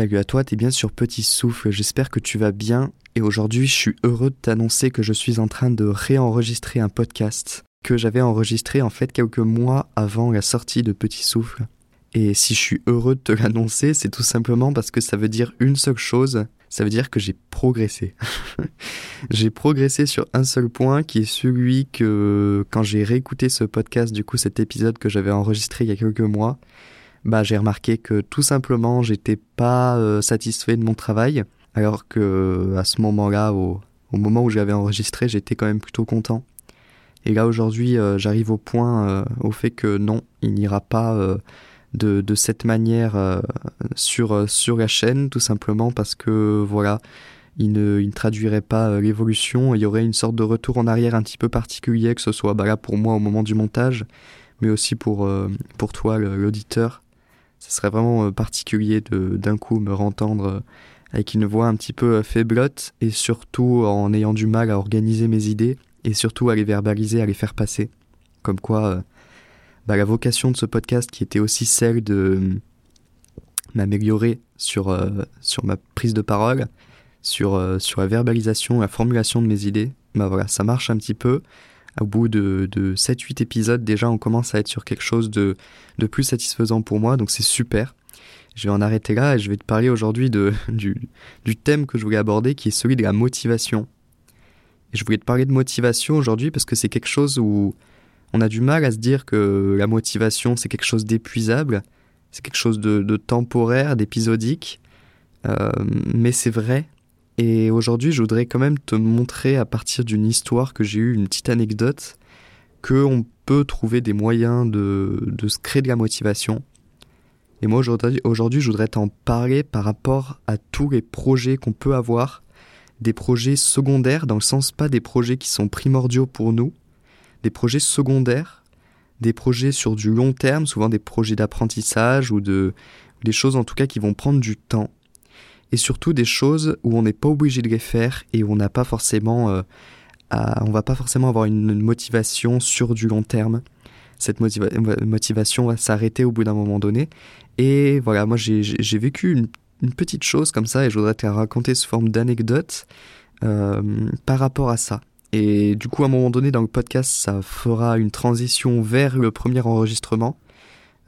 Salut à toi, t'es bien sur Petit Souffle, j'espère que tu vas bien et aujourd'hui je suis heureux de t'annoncer que je suis en train de réenregistrer un podcast que j'avais enregistré en fait quelques mois avant la sortie de Petit Souffle. Et si je suis heureux de te l'annoncer, c'est tout simplement parce que ça veut dire une seule chose, ça veut dire que j'ai progressé. j'ai progressé sur un seul point qui est celui que quand j'ai réécouté ce podcast, du coup cet épisode que j'avais enregistré il y a quelques mois, bah, j'ai remarqué que tout simplement j'étais pas euh, satisfait de mon travail, alors que à ce moment-là, au, moment où j'avais enregistré, j'étais quand même plutôt content. Et là aujourd'hui, euh, j'arrive au point, euh, au fait que non, il n'ira pas de, de, cette manière sur, sur la chaîne, tout simplement parce que voilà, il ne, il ne traduirait pas l'évolution, il y aurait une sorte de retour en arrière un petit peu particulier, que ce soit bah, là pour moi au moment du montage, mais aussi pour, pour toi, l'auditeur ce serait vraiment euh, particulier de d'un coup me rentendre euh, avec une voix un petit peu euh, faiblotte et surtout en ayant du mal à organiser mes idées et surtout à les verbaliser, à les faire passer. Comme quoi, bah, la vocation de ce podcast qui était aussi celle de m'améliorer sur, sur ma prise de parole, sur, sur la verbalisation, la formulation de mes idées, bah voilà, ça marche un petit peu au bout de, de 7-8 épisodes, déjà, on commence à être sur quelque chose de, de plus satisfaisant pour moi, donc c'est super. Je vais en arrêter là et je vais te parler aujourd'hui du, du thème que je voulais aborder, qui est celui de la motivation. Et je voulais te parler de motivation aujourd'hui parce que c'est quelque chose où on a du mal à se dire que la motivation, c'est quelque chose d'épuisable, c'est quelque chose de, de temporaire, d'épisodique. Euh, mais c'est vrai, et aujourd'hui, je voudrais quand même te montrer à partir d'une histoire que j'ai eue, une petite anecdote, qu'on peut trouver des moyens de, de se créer de la motivation. Et moi aujourd'hui, aujourd'hui je voudrais t'en parler par rapport à tous les projets qu'on peut avoir, des projets secondaires, dans le sens pas des projets qui sont primordiaux pour nous, des projets secondaires, des projets sur du long terme, souvent des projets d'apprentissage ou de des choses en tout cas qui vont prendre du temps et surtout des choses où on n'est pas obligé de les faire et où on n'a pas forcément, euh, on va pas forcément avoir une, motivation sur du long terme. Cette motivation va s'arrêter au bout d'un moment donné. Et voilà, moi j'ai vécu une, petite chose comme ça et je voudrais te la raconter sous forme d'anecdote euh, par rapport à ça. Et du coup, à un moment donné dans le podcast, ça fera une transition vers le premier enregistrement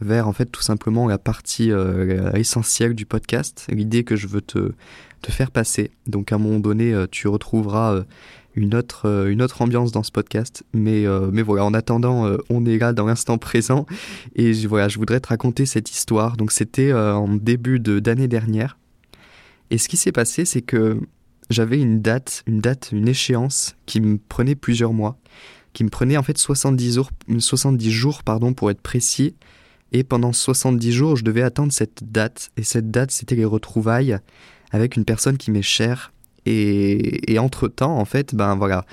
vers en fait tout simplement la partie euh, essentielle du podcast, l'idée que je veux te, te faire passer. Donc à un moment donné, euh, tu retrouveras euh, une autre une autre ambiance dans ce podcast, mais mais voilà, en attendant, on est là dans l'instant présent et voilà, je voudrais te raconter cette histoire. Donc c'était en début d'année dernière. Et ce qui s'est passé, c'est que j'avais une date, une date, une échéance qui me prenait plusieurs mois, qui me prenait en fait 70 jours, 70 jours pardon pour être précis et pendant 70 jours, je devais attendre cette date. Et cette date, c'était les retrouvailles avec une personne qui m'est chère. Et, entre-temps, en fait, ben voilà,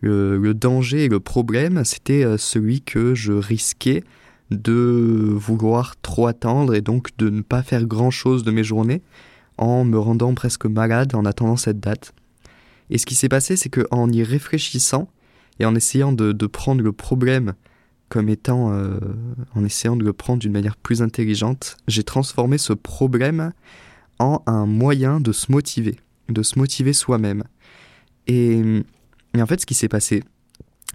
le, danger et le problème, c'était euh, celui que je risquais de vouloir trop attendre et donc de ne pas faire grand-chose de mes journées en me rendant presque malade en attendant cette date. Et ce qui s'est passé, c'est qu'en y réfléchissant et en essayant de, de prendre le problème comme étant, euh, en essayant de le prendre d'une manière plus intelligente, j'ai transformé ce problème en un moyen de se motiver, de se motiver soi-même. Et, en fait, ce qui s'est passé,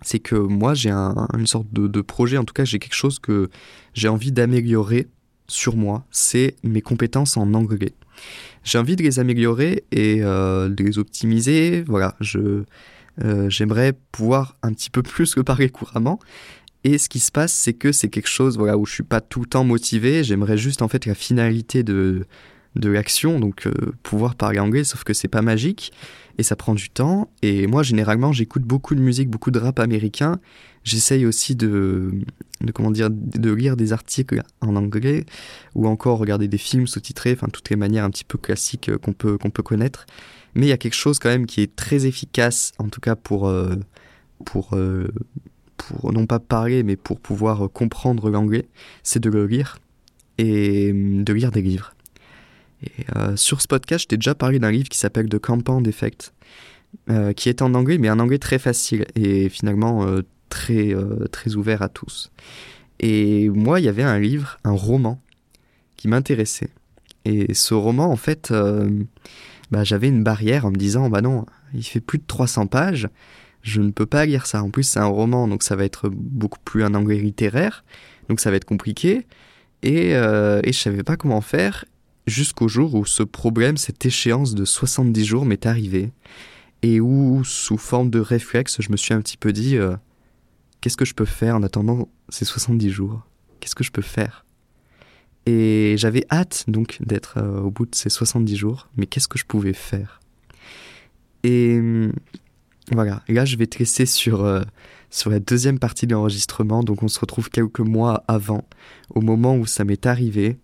c'est que moi, j'ai une sorte de, projet, en tout cas, j'ai quelque chose que j'ai envie d'améliorer sur moi, c'est mes compétences en anglais. J'ai envie de les améliorer et euh, de les optimiser. Voilà, je euh, j'aimerais pouvoir un petit peu plus le parler couramment, et ce qui se passe, c'est que c'est quelque chose voilà, où je suis pas tout le temps motivé. J'aimerais juste en fait la finalité de, de l'action, donc euh, pouvoir parler anglais, sauf que c'est pas magique et ça prend du temps. Et moi, généralement, j'écoute beaucoup de musique, beaucoup de rap américain. J'essaye aussi de, de, comment dire, de lire des articles en anglais ou encore regarder des films sous-titrés, enfin toutes les manières un petit peu classiques euh, qu'on peut, qu'on peut connaître. Mais il y a quelque chose quand même qui est très efficace, en tout cas pour, euh, pour pour non pas parler, mais pour pouvoir comprendre l'anglais, c'est de le lire et hum, de lire des livres. Et euh, sur ce podcast, je t'ai déjà parlé d'un livre qui s'appelle The Compound Effect, euh, qui est en anglais, mais un anglais très facile et finalement euh, très, très ouvert à tous. Et moi, il y avait un livre, un roman, qui m'intéressait. Et ce roman, en fait, bah, j'avais une barrière en me disant, bah non, il fait plus de 300 pages, je ne peux pas lire ça. En plus, c'est un roman, donc ça va être beaucoup plus un anglais littéraire, donc ça va être compliqué. Et, euh, et je savais pas comment faire jusqu'au jour où ce problème, cette échéance de 70 jours m'est arrivé. Et où, sous forme de réflexe, je me suis un petit peu dit euh, qu'est-ce que je peux faire en attendant ces 70 jours? Qu'est-ce que je peux faire? Et j'avais hâte donc d'être euh, au bout de ces 70 jours, mais qu'est-ce que je pouvais faire? Et voilà, là je vais te laisser sur, euh, sur la deuxième partie de l'enregistrement, donc on se retrouve quelques mois avant, au moment où ça m'est arrivé,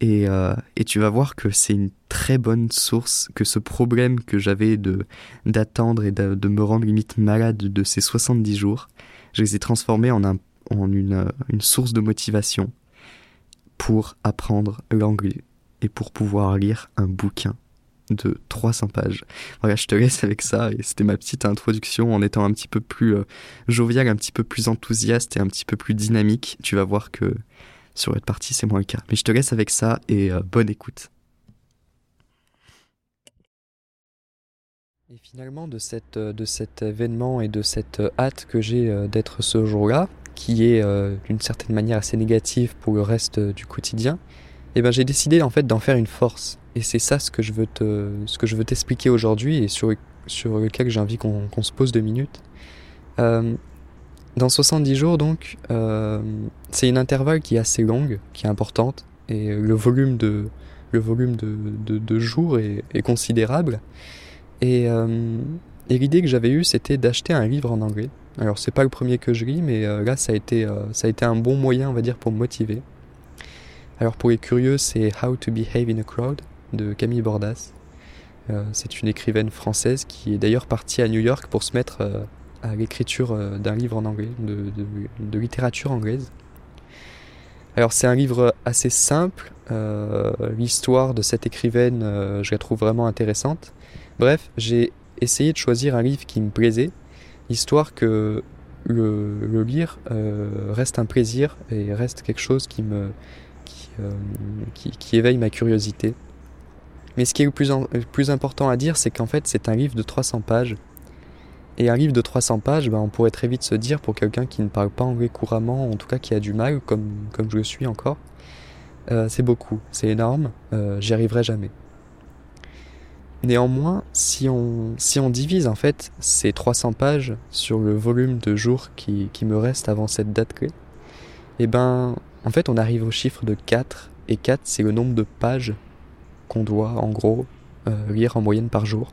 et, euh, et, tu vas voir que c'est une très bonne source, que ce problème que j'avais de d'attendre et de, de, me rendre limite malade de ces 70 jours, je les ai transformés en, un, en une, une source de motivation pour apprendre l'anglais et pour pouvoir lire un bouquin de 300 pages. Voilà, je te laisse avec ça et c'était ma petite introduction en étant un petit peu plus euh, jovial, un petit peu plus enthousiaste et un petit peu plus dynamique. Tu vas voir que sur cette partie c'est moins le cas. Mais je te laisse avec ça et euh, bonne écoute. Et finalement de, cette, euh, de cet événement et de cette hâte que j'ai d'être ce jour-là, qui est d'une certaine manière assez négative pour le reste du quotidien, eh ben j'ai décidé en fait d'en faire une force et c'est ça ce que je veux te, ce que je veux t'expliquer aujourd'hui et sur, sur lequel j'ai envie qu'on se pose deux minutes. Euh, dans 70 jours, donc, euh, c'est une intervalle qui est assez longue, qui est importante, et le volume de, le volume de, de, de jours est, est, considérable. Et, euh, et l'idée que j'avais eue, c'était d'acheter un livre en anglais. Alors, c'est pas le premier que je lis, mais euh, là, ça a, été, euh, ça a été un bon moyen, on va dire, pour me motiver. Alors, pour les curieux, c'est How to Behave in a Crowd de Camille Bordas. Euh, c'est une écrivaine française qui est d'ailleurs partie à New York pour se mettre euh, à l'écriture euh, d'un livre en anglais, de, littérature anglaise. Alors c'est un livre assez simple, l'histoire de cette écrivaine je la trouve vraiment intéressante. Bref, j'ai essayé de choisir un livre qui me plaisait, histoire que le, le lire reste un plaisir et reste quelque chose qui me qui éveille ma curiosité. Mais ce qui est le plus, important à dire, c'est qu'en fait, c'est un livre de 300 pages. Et un livre de 300 pages, ben, on pourrait très vite se dire, pour quelqu'un qui ne parle pas anglais couramment, en tout cas qui a du mal, comme, comme je le suis encore, euh, c'est beaucoup, c'est énorme, euh, j'y arriverai jamais. Néanmoins, si on, si on divise en fait ces 300 pages sur le volume de jours qui, qui me reste avant cette date clé, eh ben, en fait, on arrive au chiffre de 4, et 4, c'est le nombre de pages doit en gros euh, lire en moyenne par jour.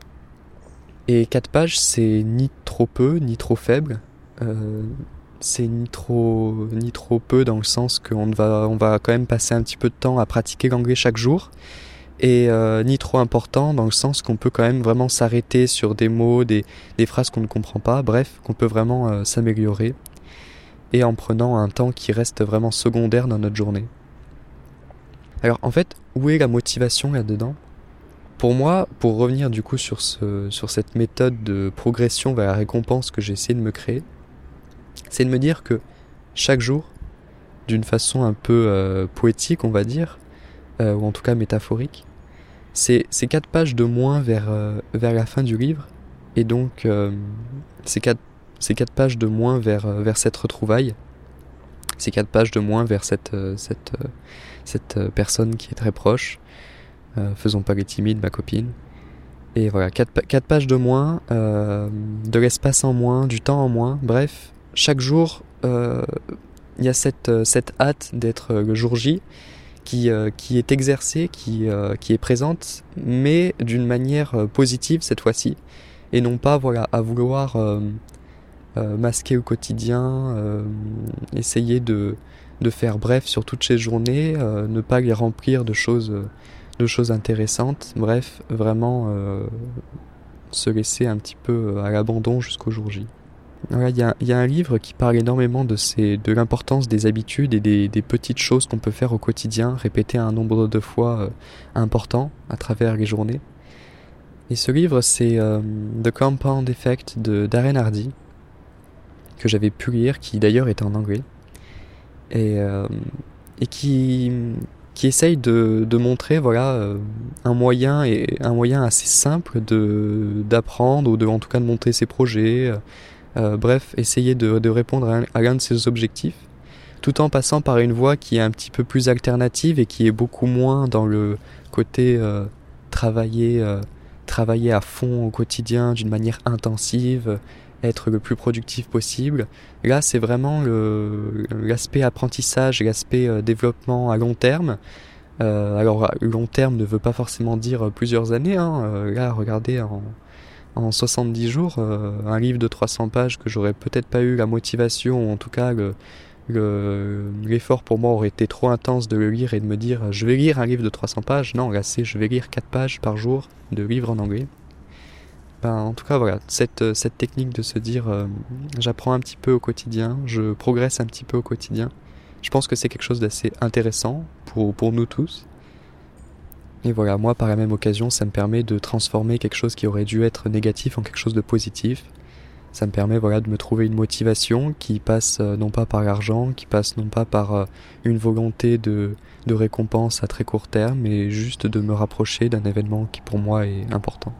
Et 4 pages, c'est ni trop peu, ni trop faible. Euh, c'est ni trop, ni trop peu dans le sens qu'on va, on va quand même passer un petit peu de temps à pratiquer l'anglais chaque jour. Et euh, ni trop important dans le sens qu'on peut quand même vraiment s'arrêter sur des mots, des, des phrases qu'on ne comprend pas. Bref, qu'on peut vraiment s'améliorer. Et en prenant un temps qui reste vraiment secondaire dans notre journée. Alors en fait, où est la motivation là-dedans? Pour moi, pour revenir du coup sur, ce, sur cette méthode de progression vers la récompense que j'ai essayé de me créer, c'est de me dire que chaque jour, d'une façon un peu euh, poétique, on va dire, euh, ou en tout cas métaphorique, c'est quatre pages de moins vers, euh, vers la fin du livre, et donc c'est quatre, quatre pages de moins vers, vers cette retrouvaille, c'est quatre pages de moins vers cette, cette, cette euh, personne qui est très proche. Euh, faisons pas les timides, ma copine. Et voilà, 4, pages de moins, euh, de l'espace en moins, du temps en moins. Bref, chaque jour, il y a cette, cette hâte d'être le jour J qui, qui est exercée, qui, qui est présente, mais d'une manière positive cette fois-ci. Et non pas voilà, à vouloir masquer le quotidien, essayer de, de faire bref sur toutes ces journées, euh, ne pas les remplir de choses, euh, de choses intéressantes, bref, vraiment euh, se laisser un petit peu à l'abandon jusqu'au jour J. Il y, a, y, a, un livre qui parle énormément de, ces, de l'importance des habitudes et des, des petites choses qu'on peut faire au quotidien, répéter un nombre de fois important à travers les journées. Et ce livre, c'est The Compound Effect de Darren Hardy, que j'avais pu lire, qui d'ailleurs était en anglais. Et, euh, et qui, qui essaye de, de montrer voilà euh, un moyen et un moyen assez simple d'apprendre ou de en tout cas de montrer ses projets euh, bref essayer de, de répondre à, l'un de ses objectifs tout en passant par une voie qui est un petit peu plus alternative et qui est beaucoup moins dans le côté travailler travailler à fond au quotidien d'une manière intensive être le plus productif possible. Là, c'est vraiment l'aspect apprentissage l'aspect euh, développement à long terme. Euh, alors, long terme ne veut pas forcément dire plusieurs années. Hein. Euh, là, regardez, en, en 70 jours, euh, un livre de 300 pages que j'aurais peut-être pas eu la motivation, ou en tout cas le, l'effort pour moi aurait été trop intense de le lire et de me dire je vais lire un livre de 300 pages. Non, là c'est je vais lire 4 pages par jour de livres en anglais. Ben, en tout cas, voilà, cette, euh, cette technique de se dire euh, j'apprends un petit peu au quotidien, je progresse un petit peu au quotidien, je pense que c'est quelque chose d'assez intéressant pour, pour nous tous. Et voilà, moi, par la même occasion, ça me permet de transformer quelque chose qui aurait dû être négatif en quelque chose de positif. Ça me permet voilà, de me trouver une motivation qui passe euh, non pas par l'argent, qui passe non pas par une volonté de, de récompense à très court terme, mais juste de me rapprocher d'un événement qui pour moi est important.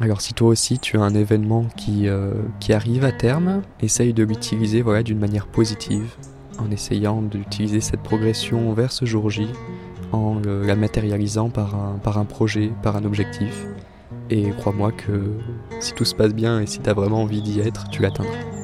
Alors si toi aussi tu as un événement qui, euh, qui arrive à terme, essaye de l'utiliser voilà, d'une manière positive, en essayant d'utiliser cette progression vers ce jour J, en la matérialisant par un, par un projet, par un objectif. Et crois-moi que si tout se passe bien et si tu as vraiment envie d'y être, tu l'atteindras.